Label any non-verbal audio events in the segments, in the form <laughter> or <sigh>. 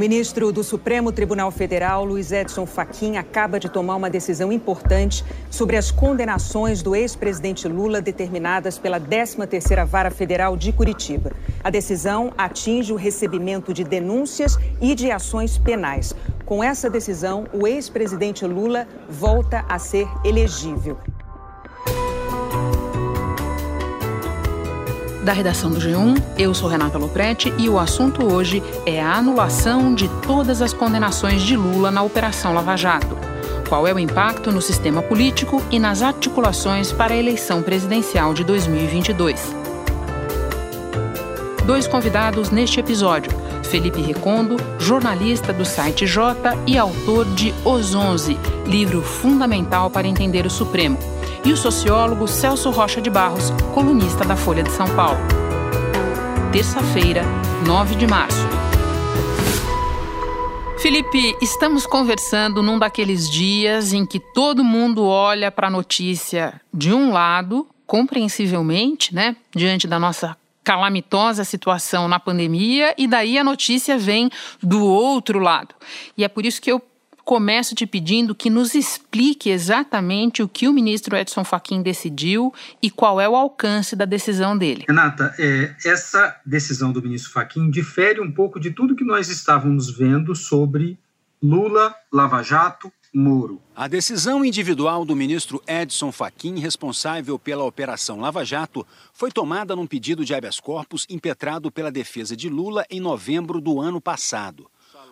Ministro do Supremo Tribunal Federal, Luiz Edson Fachin, acaba de tomar uma decisão importante sobre as condenações do ex-presidente Lula determinadas pela 13ª Vara Federal de Curitiba. A decisão atinge o recebimento de denúncias e de ações penais. Com essa decisão, o ex-presidente Lula volta a ser elegível. Da redação do G1. Eu sou Renata Loprete e o assunto hoje é a anulação de todas as condenações de Lula na Operação Lava Jato. Qual é o impacto no sistema político e nas articulações para a eleição presidencial de 2022? Dois convidados neste episódio. Felipe Recondo, jornalista do site J e autor de Os Onze, livro fundamental para entender o Supremo e o sociólogo Celso Rocha de Barros, colunista da Folha de São Paulo. Terça-feira, 9 de março. Felipe, estamos conversando num daqueles dias em que todo mundo olha para a notícia de um lado, compreensivelmente, né, diante da nossa calamitosa situação na pandemia, e daí a notícia vem do outro lado. E é por isso que eu começo te pedindo que nos explique exatamente o que o ministro Edson Fachin decidiu e qual é o alcance da decisão dele. Renata, é, essa decisão do ministro Fachin difere um pouco de tudo que nós estávamos vendo sobre Lula, Lava Jato, Moro. A decisão individual do ministro Edson Fachin, responsável pela Operação Lava Jato, foi tomada num pedido de habeas corpus impetrado pela defesa de Lula em novembro do ano passado.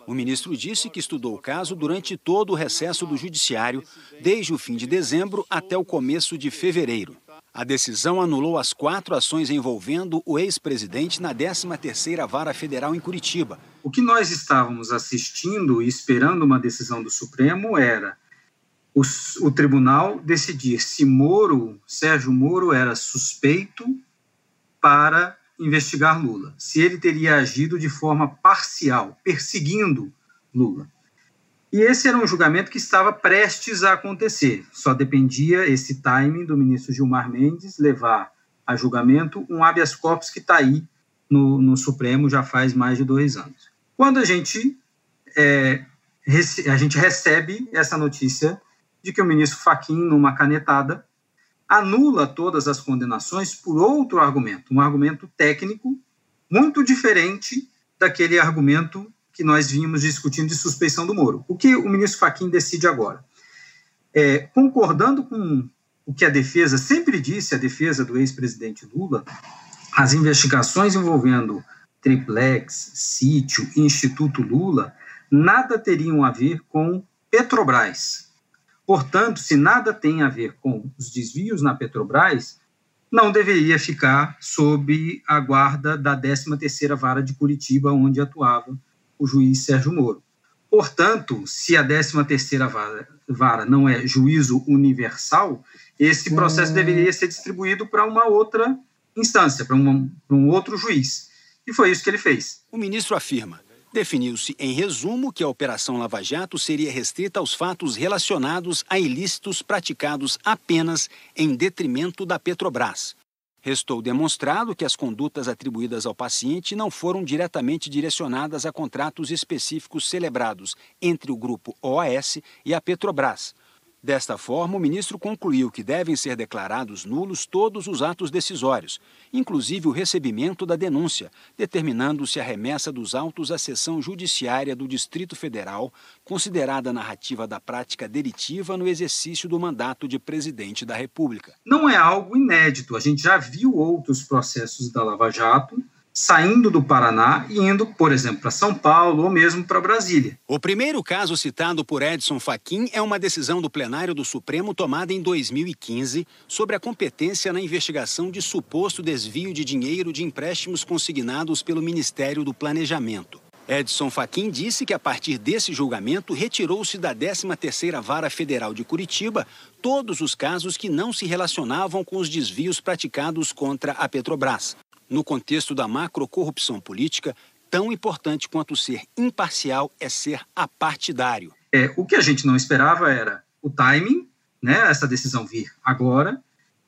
O ministro disse que estudou o caso durante todo o recesso do Judiciário, desde o fim de dezembro até o começo de fevereiro. A decisão anulou as quatro ações envolvendo o ex-presidente na 13ª Vara Federal em Curitiba. O que nós estávamos assistindo e esperando uma decisão do Supremo era o, o tribunal decidir se Moro, Sérgio Moro, era suspeito para investigar Lula, se ele teria agido de forma parcial, perseguindo Lula. E esse era um julgamento que estava prestes a acontecer, só dependia esse timing do ministro Gilmar Mendes levar a julgamento um habeas corpus que está aí no, no, Supremo já faz mais de dois anos. Quando a gente, é, a gente recebe essa notícia de que o ministro Faquim, numa canetada, anula todas as condenações por outro argumento, um argumento técnico muito diferente daquele argumento que nós vínhamos discutindo de suspeição do Moro. O que o ministro Fachin decide agora? É, concordando com o que a defesa sempre disse, a defesa do ex-presidente Lula, as investigações envolvendo Triplex, Sítio e Instituto Lula nada teriam a ver com Petrobras, Portanto, se nada tem a ver com os desvios na Petrobras, não deveria ficar sob a guarda da 13ª Vara de Curitiba, onde atuava o juiz Sérgio Moro. Portanto, se a 13ª vara, vara não é juízo universal, esse processo hum. deveria ser distribuído para uma outra instância, para, um outro juiz. E foi isso que ele fez. O ministro afirma: Definiu-se, em resumo, que a Operação Lava Jato seria restrita aos fatos relacionados a ilícitos praticados apenas em detrimento da Petrobras. Restou demonstrado que as condutas atribuídas ao paciente não foram diretamente direcionadas a contratos específicos celebrados entre o grupo OAS e a Petrobras, Desta forma, o ministro concluiu que devem ser declarados nulos todos os atos decisórios, inclusive o recebimento da denúncia, determinando-se a remessa dos autos à sessão judiciária do Distrito Federal, considerada narrativa da prática delitiva no exercício do mandato de presidente da República. Não é algo inédito, a gente já viu outros processos da Lava Jato saindo do Paraná e indo, por exemplo, para São Paulo ou mesmo para Brasília. O primeiro caso citado por Edson Fachin é uma decisão do plenário do Supremo tomada em 2015 sobre a competência na investigação de suposto desvio de dinheiro de empréstimos consignados pelo Ministério do Planejamento. Edson Fachin disse que a partir desse julgamento retirou-se da 13ª Vara Federal de Curitiba todos os casos que não se relacionavam com os desvios praticados contra a Petrobras. No contexto da macrocorrupção política, tão importante quanto ser imparcial é ser apartidário. É, o que a gente não esperava era o timing, né, essa decisão vir agora,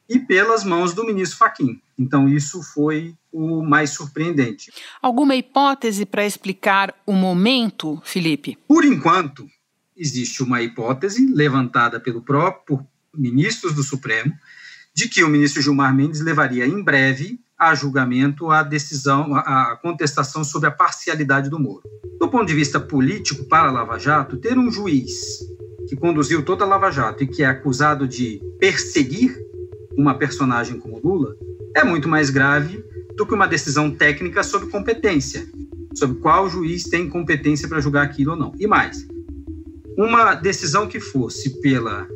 e pelas mãos do ministro Faquim. Então, isso foi o mais surpreendente. Alguma hipótese para explicar o momento, Felipe? Por enquanto, existe uma hipótese levantada pelo próprio por ministros do Supremo de que o ministro Gilmar Mendes levaria em breve a julgamento a decisão, a contestação sobre a parcialidade do Moro. Do ponto de vista político, para a Lava Jato, ter um juiz que conduziu toda a Lava Jato e que é acusado de perseguir uma personagem como Lula é muito mais grave do que uma decisão técnica sobre competência, sobre qual juiz tem competência para julgar aquilo ou não. E mais, uma decisão que fosse pela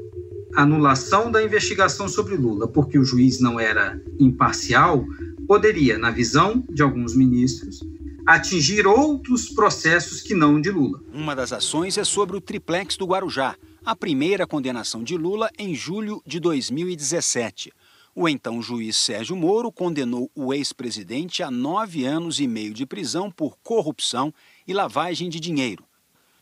anulação da investigação sobre Lula, porque o juiz não era imparcial, poderia, na visão de alguns ministros, atingir outros processos que não de Lula. Uma das ações é sobre o triplex do Guarujá, a primeira condenação de Lula em julho de 2017. O então juiz Sérgio Moro condenou o ex-presidente a nove anos e meio de prisão por corrupção e lavagem de dinheiro.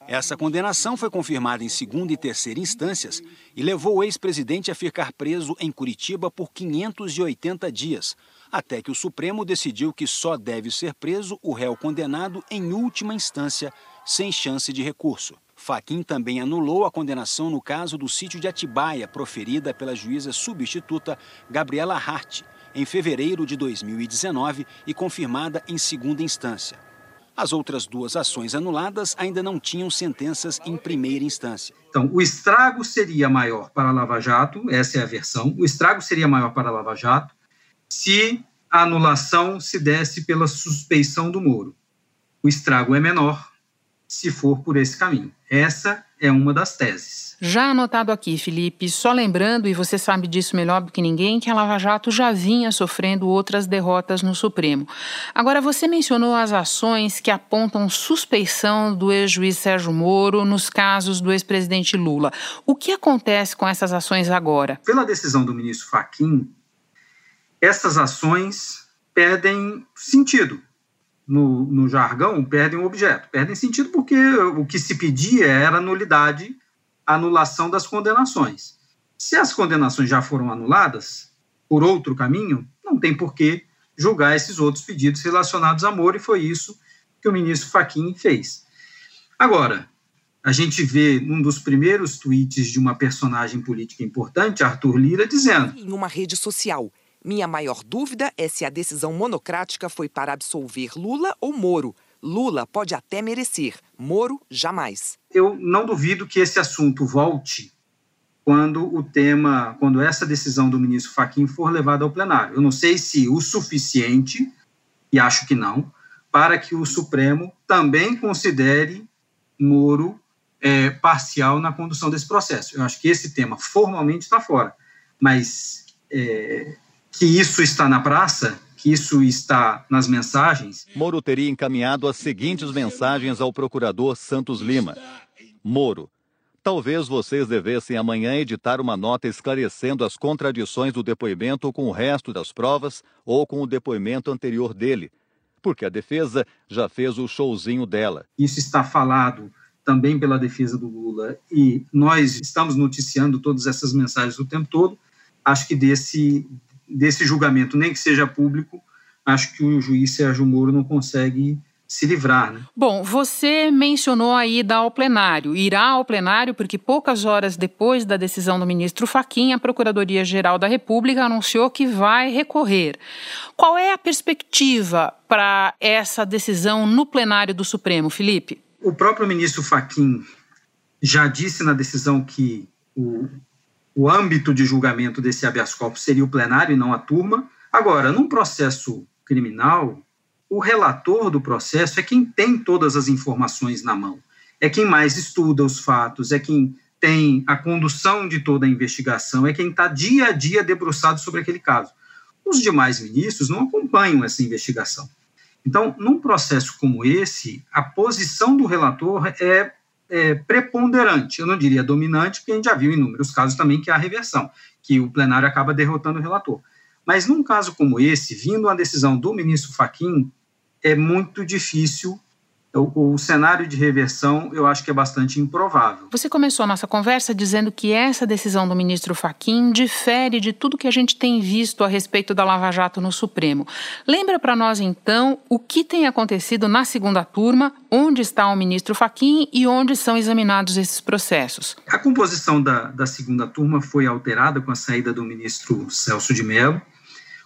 Essa condenação foi confirmada em segunda e terceira instâncias e levou o ex-presidente a ficar preso em Curitiba por 580 dias, até que o Supremo decidiu que só deve ser preso o réu condenado em última instância, sem chance de recurso. Faquim também anulou a condenação no caso do sítio de Atibaia, proferida pela juíza substituta Gabriela Hart, em fevereiro de 2019 e confirmada em segunda instância. As outras duas ações anuladas ainda não tinham sentenças em primeira instância. Então, o estrago seria maior para a Lava Jato, essa é a versão, o estrago seria maior para a Lava Jato se a anulação se desse pela suspeição do Moro. O estrago é menor se for por esse caminho. Essa é uma das teses. Já anotado aqui, Felipe, só lembrando, e você sabe disso melhor do que ninguém, que a Lava Jato já vinha sofrendo outras derrotas no Supremo. Agora, você mencionou as ações que apontam suspeição do ex-juiz Sérgio Moro nos casos do ex-presidente Lula. O que acontece com essas ações agora? Pela decisão do ministro Faquim, essas ações perdem sentido no, no jargão, perdem o objeto. Perdem sentido porque o que se pedia era nulidade, anulação das condenações. Se as condenações já foram anuladas por outro caminho, não tem por que julgar esses outros pedidos relacionados a Moro, e foi isso que o ministro Fachin fez. Agora, a gente vê um dos primeiros tweets de uma personagem política importante, Arthur Lira, dizendo: Em uma rede social, minha maior dúvida é se a decisão monocrática foi para absolver Lula ou Moro. Lula pode até merecer, Moro jamais. Eu não duvido que esse assunto volte quando o tema, quando essa decisão do ministro Faquim for levada ao plenário. Eu não sei se o suficiente, e acho que não, para que o Supremo também considere Moro é, parcial na condução desse processo. Eu acho que esse tema formalmente está fora, mas é, que isso está na praça, que isso está nas mensagens. Moro teria encaminhado as seguintes mensagens ao procurador Santos Lima: Moro, talvez vocês devessem amanhã editar uma nota esclarecendo as contradições do depoimento com o resto das provas ou com o depoimento anterior dele, porque a defesa já fez o showzinho dela. Isso está falado também pela defesa do Lula e nós estamos noticiando todas essas mensagens o tempo todo. Acho que desse desse julgamento, nem que seja público, acho que o juiz Sérgio Moro não consegue se livrar. Né? Bom, você mencionou a ida ao plenário. Irá ao plenário porque poucas horas depois da decisão do ministro Faquim, a Procuradoria-Geral da República anunciou que vai recorrer. Qual é a perspectiva para essa decisão no plenário do Supremo, Felipe? O próprio ministro Faquim já disse na decisão que o o âmbito de julgamento desse habeas corpus seria o plenário e não a turma. Agora, num processo criminal, o relator do processo é quem tem todas as informações na mão, é quem mais estuda os fatos, é quem tem a condução de toda a investigação, é quem está dia a dia debruçado sobre aquele caso. Os demais ministros não acompanham essa investigação. Então, num processo como esse, a posição do relator é é, preponderante, eu não diria dominante, porque a gente já viu em inúmeros casos também que há reversão, que o plenário acaba derrotando o relator. Mas num caso como esse, vindo a decisão do ministro Faquim, é muito difícil o, o, cenário de reversão eu acho que é bastante improvável. Você começou a nossa conversa dizendo que essa decisão do ministro Faquim difere de tudo que a gente tem visto a respeito da Lava Jato no Supremo. Lembra para nós então o que tem acontecido na segunda turma, onde está o ministro Faquim e onde são examinados esses processos? A composição da, da segunda turma foi alterada com a saída do ministro Celso de Mello.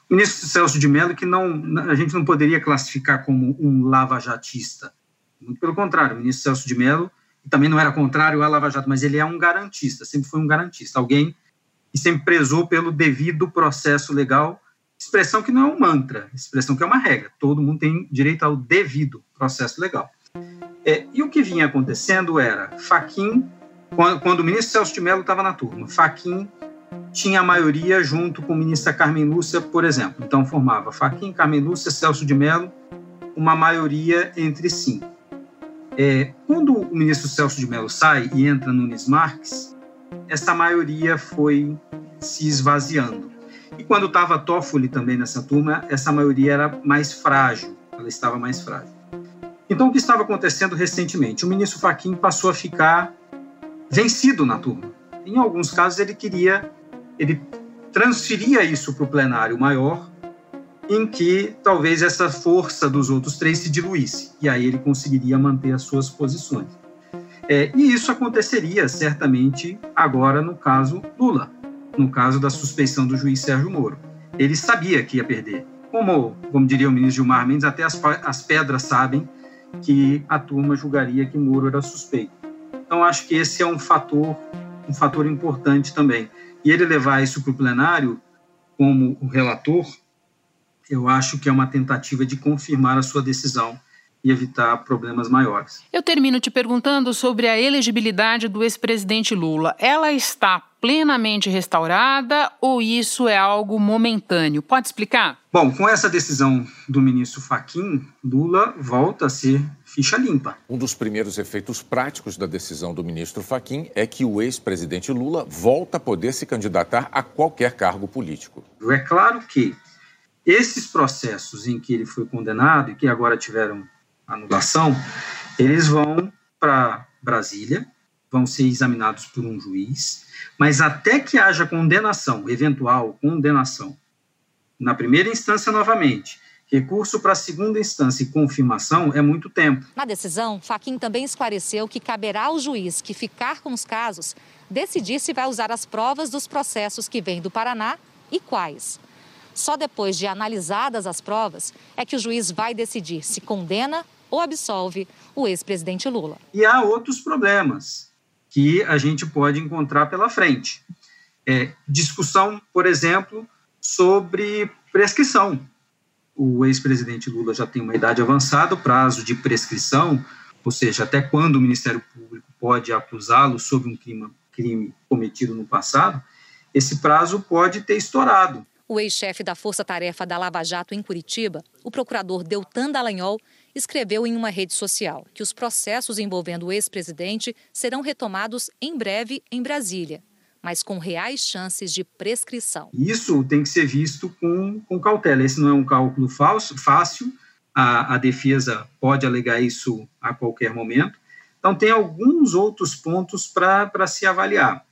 O ministro Celso de Mello, que não, a gente não poderia classificar como um lava-jatista, muito pelo contrário, o ministro Celso de Mello também não era contrário à Lava Jato, mas ele é um garantista, sempre foi um garantista, alguém que sempre prezou pelo devido processo legal, expressão que não é um mantra, expressão que é uma regra. Todo mundo tem direito ao devido processo legal. É, e o que vinha acontecendo era Faquim, quando, quando o ministro Celso de Mello estava na turma, Faquim tinha a maioria junto com a ministra Carmen Lúcia, por exemplo. Então formava Faquim, Carmen Lúcia, Celso de Mello, uma maioria entre cinco. É, quando o ministro Celso de Mello sai e entra Nunes Marques, essa maioria foi se esvaziando. E quando estava Toffoli também nessa turma, essa maioria era mais frágil, ela estava mais frágil. Então, o que estava acontecendo recentemente? O ministro Fachin passou a ficar vencido na turma. Em alguns casos, ele queria, ele transferia isso para o plenário maior em que talvez essa força dos outros três se diluísse, e aí ele conseguiria manter as suas posições. É, e isso aconteceria certamente agora no caso Lula, no caso da suspeição do juiz Sérgio Moro. Ele sabia que ia perder. Como, como diria o ministro Gilmar Mendes, até as, as pedras sabem que a turma julgaria que Moro era suspeito. Então acho que esse é um fator, um fator importante também. E ele levar isso para o plenário como o relator eu acho que é uma tentativa de confirmar a sua decisão e evitar problemas maiores. Eu termino te perguntando sobre a elegibilidade do ex-presidente Lula. Ela está plenamente restaurada ou isso é algo momentâneo? Pode explicar? Bom, com essa decisão do ministro Faquim, Lula volta a ser ficha limpa. Um dos primeiros efeitos práticos da decisão do ministro Faquim é que o ex-presidente Lula volta a poder se candidatar a qualquer cargo político. É claro que esses processos em que ele foi condenado e que agora tiveram anulação, eles vão para Brasília, vão ser examinados por um juiz, mas até que haja condenação, eventual condenação, na primeira instância novamente, recurso para segunda instância e confirmação é muito tempo. Na decisão, Faquim também esclareceu que caberá ao juiz que ficar com os casos decidir se vai usar as provas dos processos que vêm do Paraná e quais. Só depois de analisadas as provas é que o juiz vai decidir se condena ou absolve o ex-presidente Lula. E há outros problemas que a gente pode encontrar pela frente. É, discussão, por exemplo, sobre prescrição. O ex-presidente Lula já tem uma idade avançada, o prazo de prescrição, ou seja, até quando o Ministério Público pode acusá-lo sobre um crime, crime cometido no passado, esse prazo pode ter estourado. O ex-chefe da Força Tarefa da Lava Jato em Curitiba, o procurador Deltan Dallagnol, escreveu em uma rede social que os processos envolvendo o ex-presidente serão retomados em breve em Brasília, mas com reais chances de prescrição. Isso tem que ser visto com, com cautela. Esse não é um cálculo falso, fácil. A, a defesa pode alegar isso a qualquer momento. Então, tem alguns outros pontos para se avaliar.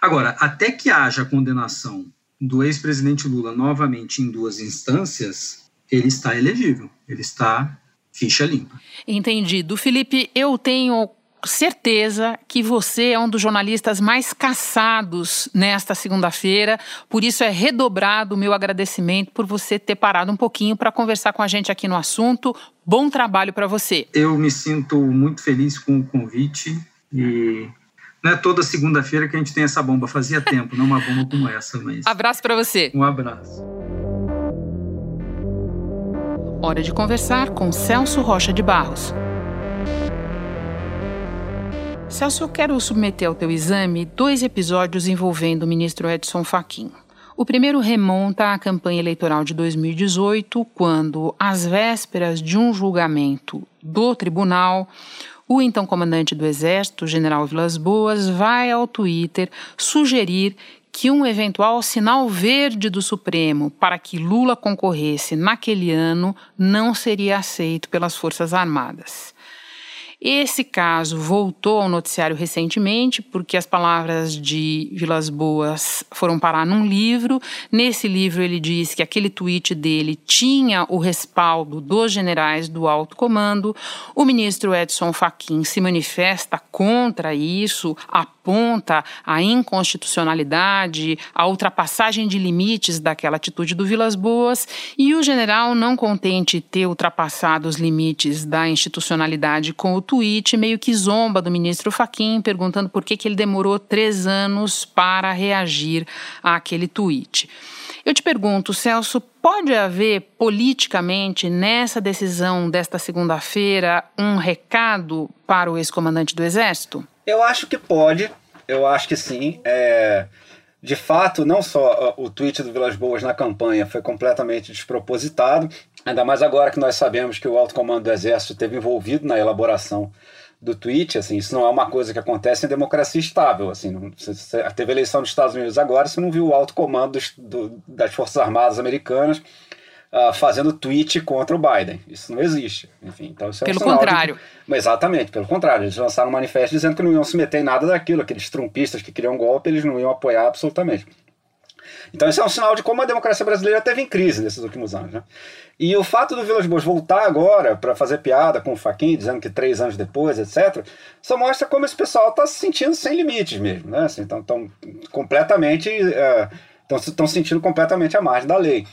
Agora, até que haja condenação do ex-presidente Lula novamente em duas instâncias, ele está elegível, ele está ficha limpa. Entendido. Felipe, eu tenho certeza que você é um dos jornalistas mais caçados nesta segunda-feira, por isso é redobrado o meu agradecimento por você ter parado um pouquinho para conversar com a gente aqui no assunto. Bom trabalho para você. Eu me sinto muito feliz com o convite e não é toda segunda-feira que a gente tem essa bomba. Fazia tempo, não uma bomba como essa, mas. <laughs> Abraço para você. Um abraço. Hora de conversar com Celso Rocha de Barros. Celso, eu quero submeter ao teu exame dois episódios envolvendo o ministro Edson Fachin. O primeiro remonta à campanha eleitoral de 2018, quando, às vésperas de um julgamento do tribunal, o então comandante do Exército, general Vilas Boas, vai ao Twitter sugerir que um eventual sinal verde do Supremo para que Lula concorresse naquele ano não seria aceito pelas Forças Armadas. Esse caso voltou ao noticiário recentemente porque as palavras de Vilas Boas foram parar num livro. Nesse livro ele diz que aquele tweet dele tinha o respaldo dos generais do alto comando. O ministro Edson Fachin se manifesta contra isso, aponta a inconstitucionalidade, a ultrapassagem de limites daquela atitude do Vilas Boas e o general não contente ter ultrapassado os limites da institucionalidade com o tweet, meio que zomba do ministro Faquim, perguntando por que, que ele demorou três anos para reagir àquele tweet. Eu te pergunto, Celso, pode haver politicamente nessa decisão desta segunda-feira um recado para o ex-comandante do Exército? Eu acho que pode, eu acho que sim. É, de fato, não só o tweet do Vilas Boas na campanha foi completamente despropositado, ainda mais agora que nós sabemos que o alto comando do Exército esteve envolvido na elaboração do tweet, assim, isso não é uma coisa que acontece em democracia estável, assim, não, você, teve eleição dos Estados Unidos agora, você não viu o alto comando do, das Forças Armadas americanas uh, fazendo tweet contra o Biden. Isso não existe. Enfim, então isso é pelo um contrário. De... Exatamente, pelo contrário. Eles lançaram um manifesto dizendo que não iam se meter em nada daquilo. Aqueles trumpistas que queriam golpe, eles não iam apoiar absolutamente. Então isso é um sinal de como a democracia brasileira teve em crise nesses últimos anos. Né? E o fato do Vilas Boas voltar agora para fazer piada com o Faquin, dizendo que três anos depois, etc., só mostra como esse pessoal está se sentindo sem limites mesmo. Né? Assim, então estão completamente. Estão uh, sentindo completamente a margem da lei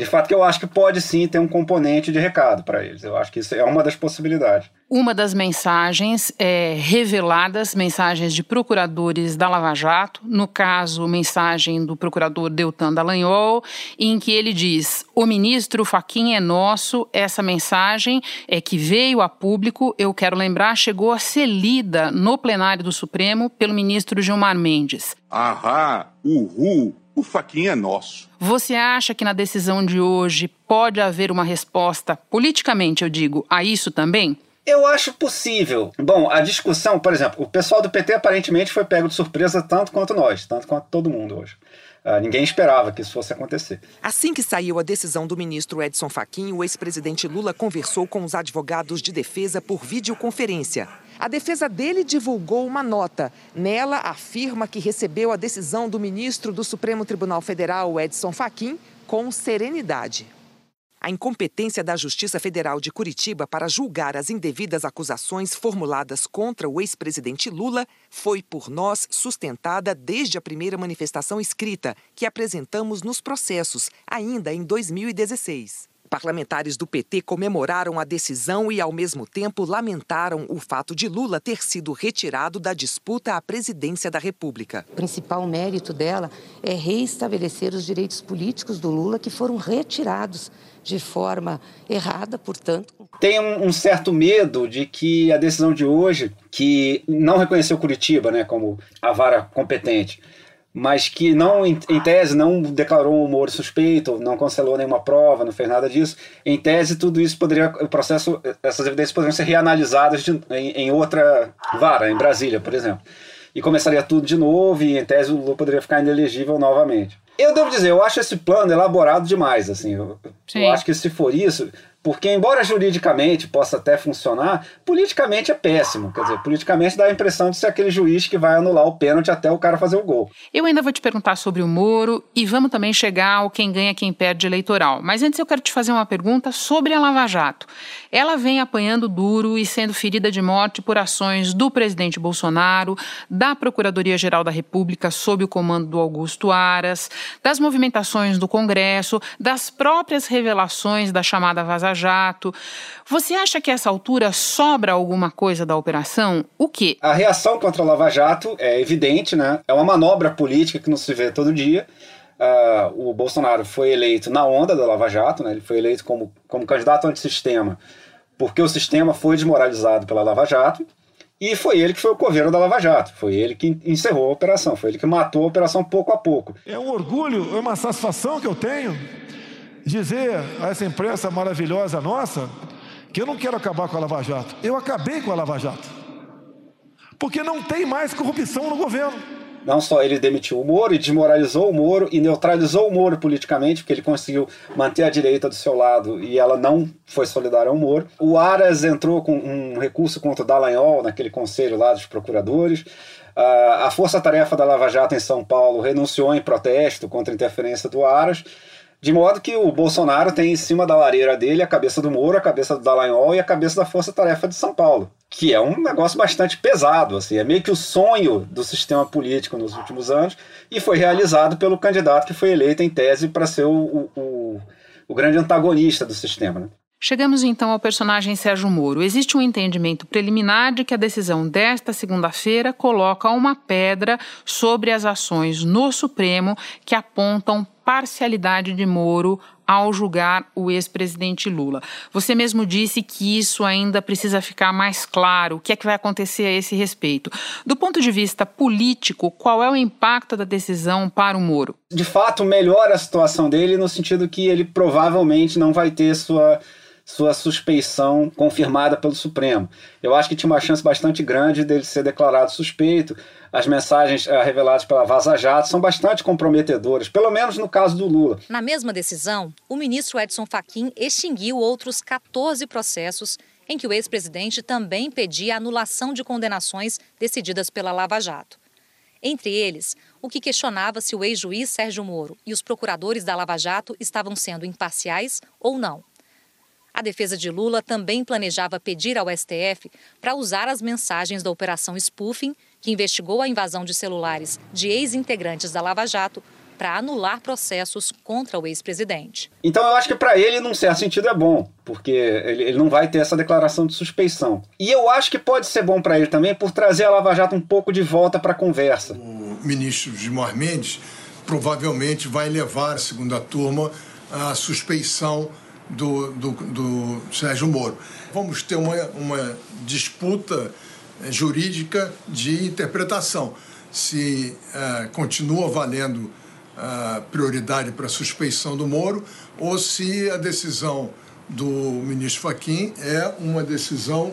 de fato que eu acho que pode sim ter um componente de recado para eles. Eu acho que isso é uma das possibilidades. Uma das mensagens é, reveladas, mensagens de procuradores da Lava Jato, no caso, mensagem do procurador Deltan Dallagnol, em que ele diz: o ministro Faquin é nosso. Essa mensagem é que veio a público, eu quero lembrar, chegou a ser lida no plenário do Supremo pelo ministro Gilmar Mendes. Ahá, uhul, o faquinha é nosso. Você acha que na decisão de hoje pode haver uma resposta, politicamente eu digo, a isso também? Eu acho possível. Bom, a discussão, por exemplo, o pessoal do PT aparentemente foi pego de surpresa tanto quanto nós, tanto quanto todo mundo hoje. Uh, ninguém esperava que isso fosse acontecer. Assim que saiu a decisão do ministro Edson Fachin, o ex-presidente Lula conversou com os advogados de defesa por videoconferência. A defesa dele divulgou uma nota. Nela, afirma que recebeu a decisão do ministro do Supremo Tribunal Federal, Edson Fachin, com serenidade. A incompetência da Justiça Federal de Curitiba para julgar as indevidas acusações formuladas contra o ex-presidente Lula foi por nós sustentada desde a primeira manifestação escrita que apresentamos nos processos, ainda em 2016. Parlamentares do PT comemoraram a decisão e, ao mesmo tempo, lamentaram o fato de Lula ter sido retirado da disputa à presidência da República. O principal mérito dela é reestabelecer os direitos políticos do Lula que foram retirados de forma errada, portanto. Tem um, um, certo medo de que a decisão de hoje, que não reconheceu Curitiba né, como a vara competente, mas que não, em, em, tese, não declarou o Moro suspeito, não cancelou nenhuma prova, não fez nada disso. Em tese, tudo isso poderia, o processo, essas evidências poderiam ser reanalisadas de, em, em, outra vara, em Brasília, por exemplo. E começaria tudo de novo e, em tese, o Lula poderia ficar inelegível novamente. Eu devo dizer, eu acho esse plano elaborado demais, assim. Eu, eu acho que se for isso, porque, embora juridicamente possa até funcionar, politicamente é péssimo. Quer dizer, politicamente dá a impressão de ser aquele juiz que vai anular o pênalti até o cara fazer o gol. Eu ainda vou te perguntar sobre o Moro e vamos também chegar ao quem ganha, quem perde eleitoral. Mas antes eu quero te fazer uma pergunta sobre a Lava Jato. Ela vem apanhando duro e sendo ferida de morte por ações do presidente Bolsonaro, da Procuradoria-Geral da República sob o comando do Augusto Aras, das movimentações do Congresso, das próprias revelações da chamada Vaza Jato. Você acha que a essa altura sobra alguma coisa da operação? O quê? A reação contra a Lava Jato é evidente, né? É uma manobra política que não se vê todo dia. Uh, o Bolsonaro foi eleito na onda da Lava Jato, né? ele foi eleito como, como candidato antissistema, porque o sistema foi desmoralizado pela Lava Jato, e foi ele que foi o coveiro da Lava Jato, foi ele que encerrou a operação, foi ele que matou a operação pouco a pouco. É um orgulho, é uma satisfação que eu tenho dizer a essa imprensa maravilhosa nossa que eu não quero acabar com a Lava Jato. Eu acabei com a Lava Jato. Porque não tem mais corrupção no governo. Não só ele demitiu o Moro e desmoralizou o Moro e neutralizou o Moro politicamente, porque ele conseguiu manter a direita do seu lado e ela não foi solidária ao Moro. O Aras entrou com um recurso contra o Dallagnol naquele conselho lá dos procuradores. A Força-Tarefa da Lava Jato em São Paulo renunciou em protesto contra a interferência do Aras. De modo que o Bolsonaro tem em cima da lareira dele a cabeça do Moro, a cabeça do Dallagnol e a cabeça da Força Tarefa de São Paulo, que é um negócio bastante pesado, assim, é meio que o sonho do sistema político nos últimos anos e foi realizado pelo candidato que foi eleito em tese para ser o, o, o, grande antagonista do sistema. Né? Chegamos então ao personagem Sérgio Moro. Existe um entendimento preliminar de que a decisão desta segunda-feira coloca uma pedra sobre as ações no Supremo que apontam parcialidade de Moro ao julgar o ex-presidente Lula. Você mesmo disse que isso ainda precisa ficar mais claro. O que é que vai acontecer a esse respeito? Do ponto de vista político, qual é o impacto da decisão para o Moro? De fato, melhora a situação dele no sentido que ele provavelmente não vai ter sua sua suspeição confirmada pelo Supremo. Eu acho que tinha uma chance bastante grande dele ser declarado suspeito. As mensagens uh, reveladas pela Vaza Jato são bastante comprometedoras, pelo menos no caso do Lula. Na mesma decisão, o ministro Edson Fachin extinguiu outros 14 processos em que o ex-presidente também pedia anulação de condenações decididas pela Lava Jato. Entre eles, o que questionava se o ex-juiz Sérgio Moro e os procuradores da Lava Jato estavam sendo imparciais ou não. A defesa de Lula também planejava pedir ao STF para usar as mensagens da Operação Spoofing, que investigou a invasão de celulares de ex-integrantes da Lava Jato, para anular processos contra o ex-presidente. Então eu acho que para ele, num certo sentido, é bom, porque ele, ele, não vai ter essa declaração de suspeição. E eu acho que pode ser bom para ele também por trazer a Lava Jato um pouco de volta para a conversa. O ministro Gilmar Mendes provavelmente vai levar a segunda turma à suspeição do, do, do Sérgio Moro. Vamos ter uma, uma disputa eh, jurídica de interpretação. Se uh, continua valendo uh, prioridade para a suspeição do Moro ou se a decisão do ministro Fachin é uma decisão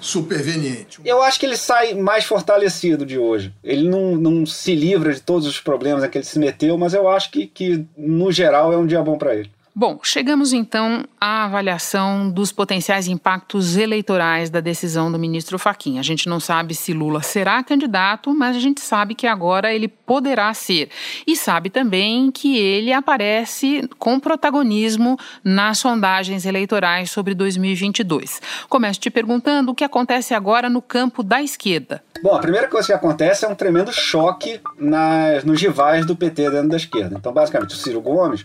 superveniente. Eu acho que ele sai mais fortalecido de hoje. Ele não, não se livra de todos os problemas em que ele se meteu, mas eu acho que, que no geral, é um dia bom para ele. Bom, chegamos então à avaliação dos potenciais impactos eleitorais da decisão do ministro Faquim. A gente não sabe se Lula será candidato, mas a gente sabe que agora ele poderá ser. E sabe também que ele aparece com protagonismo nas sondagens eleitorais sobre 2022. Começo te perguntando o que acontece agora no campo da esquerda. Bom, a primeira coisa que acontece é um tremendo choque nas, nos rivais do PT dentro da esquerda. Então, basicamente, o Ciro Gomes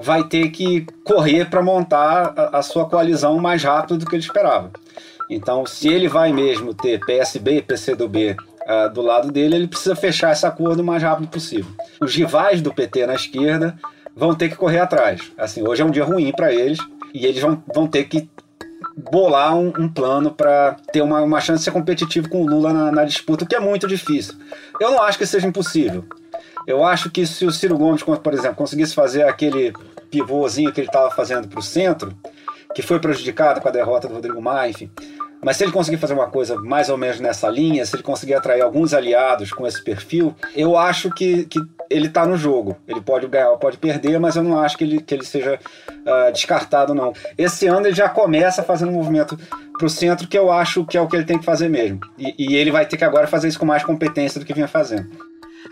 vai ter que correr para montar a, sua coalizão mais rápido do que ele esperava. Então, se ele vai mesmo ter PSB e PCdoB uh, ah, do lado dele, ele precisa fechar esse acordo o mais rápido possível. Os rivais do PT na esquerda vão ter que correr atrás. Assim, hoje é um dia ruim para eles e eles vão, vão ter que bolar um, um plano para ter uma, uma chance de ser competitivo com o Lula na, na disputa, o que é muito difícil. Eu não acho que seja impossível. Eu acho que se o Ciro Gomes, por exemplo, conseguisse fazer aquele pivôzinho que ele estava fazendo para o centro, que foi prejudicado com a derrota do Rodrigo Maia, enfim. Mas se ele conseguir fazer uma coisa mais ou menos nessa linha, se ele conseguir atrair alguns aliados com esse perfil, eu acho que, que ele está no jogo. Ele pode ganhar ou pode perder, mas eu não acho que ele, que ele seja uh, descartado, não. Esse ano ele já começa fazendo um movimento para o centro que eu acho que é o que ele tem que fazer mesmo. E, e ele vai ter que agora fazer isso com mais competência do que vinha fazendo.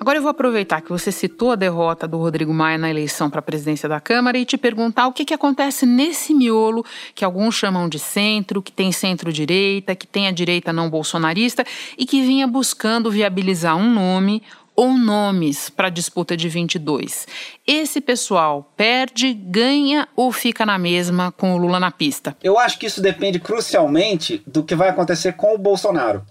Agora eu vou aproveitar que você citou a derrota do Rodrigo Maia na eleição para a presidência da Câmara e te perguntar o que, que acontece nesse miolo que alguns chamam de centro, que tem centro-direita, que tem a direita não bolsonarista e que vinha buscando viabilizar um nome ou nomes para a disputa de 22. Esse pessoal perde, ganha ou fica na mesma com o Lula na pista? Eu acho que isso depende crucialmente do que vai acontecer com o Bolsonaro.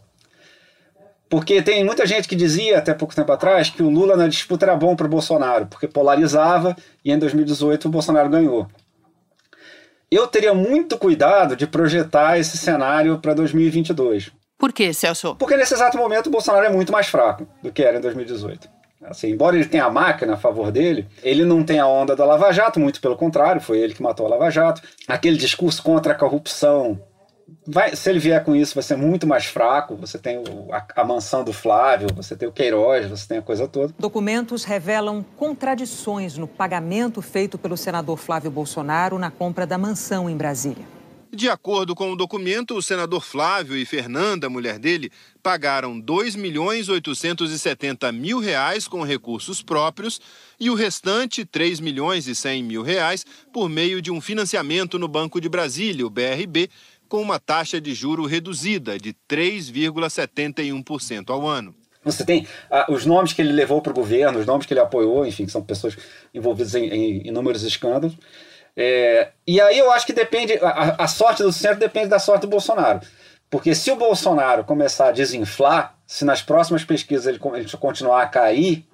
Porque tem muita gente que dizia, até pouco tempo atrás, que o Lula na disputa era bom para o Bolsonaro, porque polarizava e em 2018 o Bolsonaro ganhou. Eu teria muito cuidado de projetar esse cenário para 2022. Por quê, Celso? Porque nesse exato momento o Bolsonaro é muito mais fraco do que era em 2018. Assim, embora ele tenha a máquina a favor dele, ele não tem a onda da Lava Jato, muito pelo contrário, foi ele que matou a Lava Jato. Aquele discurso contra a corrupção vai, se ele vier com isso, vai ser muito mais fraco. Você tem o, a, a, mansão do Flávio, você tem o Queiroz, você tem a coisa toda. Documentos revelam contradições no pagamento feito pelo senador Flávio Bolsonaro na compra da mansão em Brasília. De acordo com o documento, o senador Flávio e Fernanda, mulher dele, pagaram 2 milhões 870 mil reais com recursos próprios e o restante, 3 milhões e 100 mil reais, por meio de um financiamento no Banco de Brasília, o BRB, com uma taxa de juro reduzida de 3,71% ao ano. Você tem ah, os nomes que ele levou para o governo, os nomes que ele apoiou, enfim, que são pessoas envolvidas em, em inúmeros escândalos. É, e aí eu acho que depende, a, a, sorte do centro depende da sorte do Bolsonaro. Porque se o Bolsonaro começar a desinflar, se nas próximas pesquisas ele, ele continuar a cair,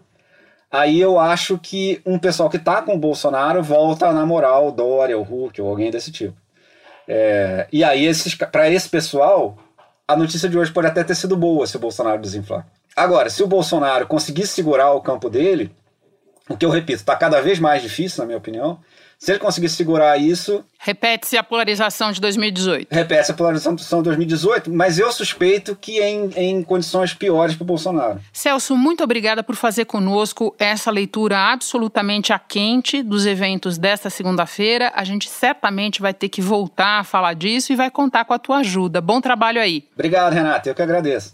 aí eu acho que um pessoal que está com o Bolsonaro volta a namorar o Dória, o Hulk ou alguém desse tipo. É, e aí, para esse pessoal, a notícia de hoje pode até ter sido boa se o Bolsonaro desinflar. Agora, se o Bolsonaro conseguir segurar o campo dele, o que eu repito, está cada vez mais difícil, na minha opinião, se ele conseguir segurar isso. Repete-se a polarização de 2018. Repete-se a polarização de 2018, mas eu suspeito que em, em condições piores para o Bolsonaro. Celso, muito obrigada por fazer conosco essa leitura absolutamente a quente dos eventos desta segunda-feira. A gente certamente vai ter que voltar a falar disso e vai contar com a tua ajuda. Bom trabalho aí. Obrigado, Renata. Eu que agradeço.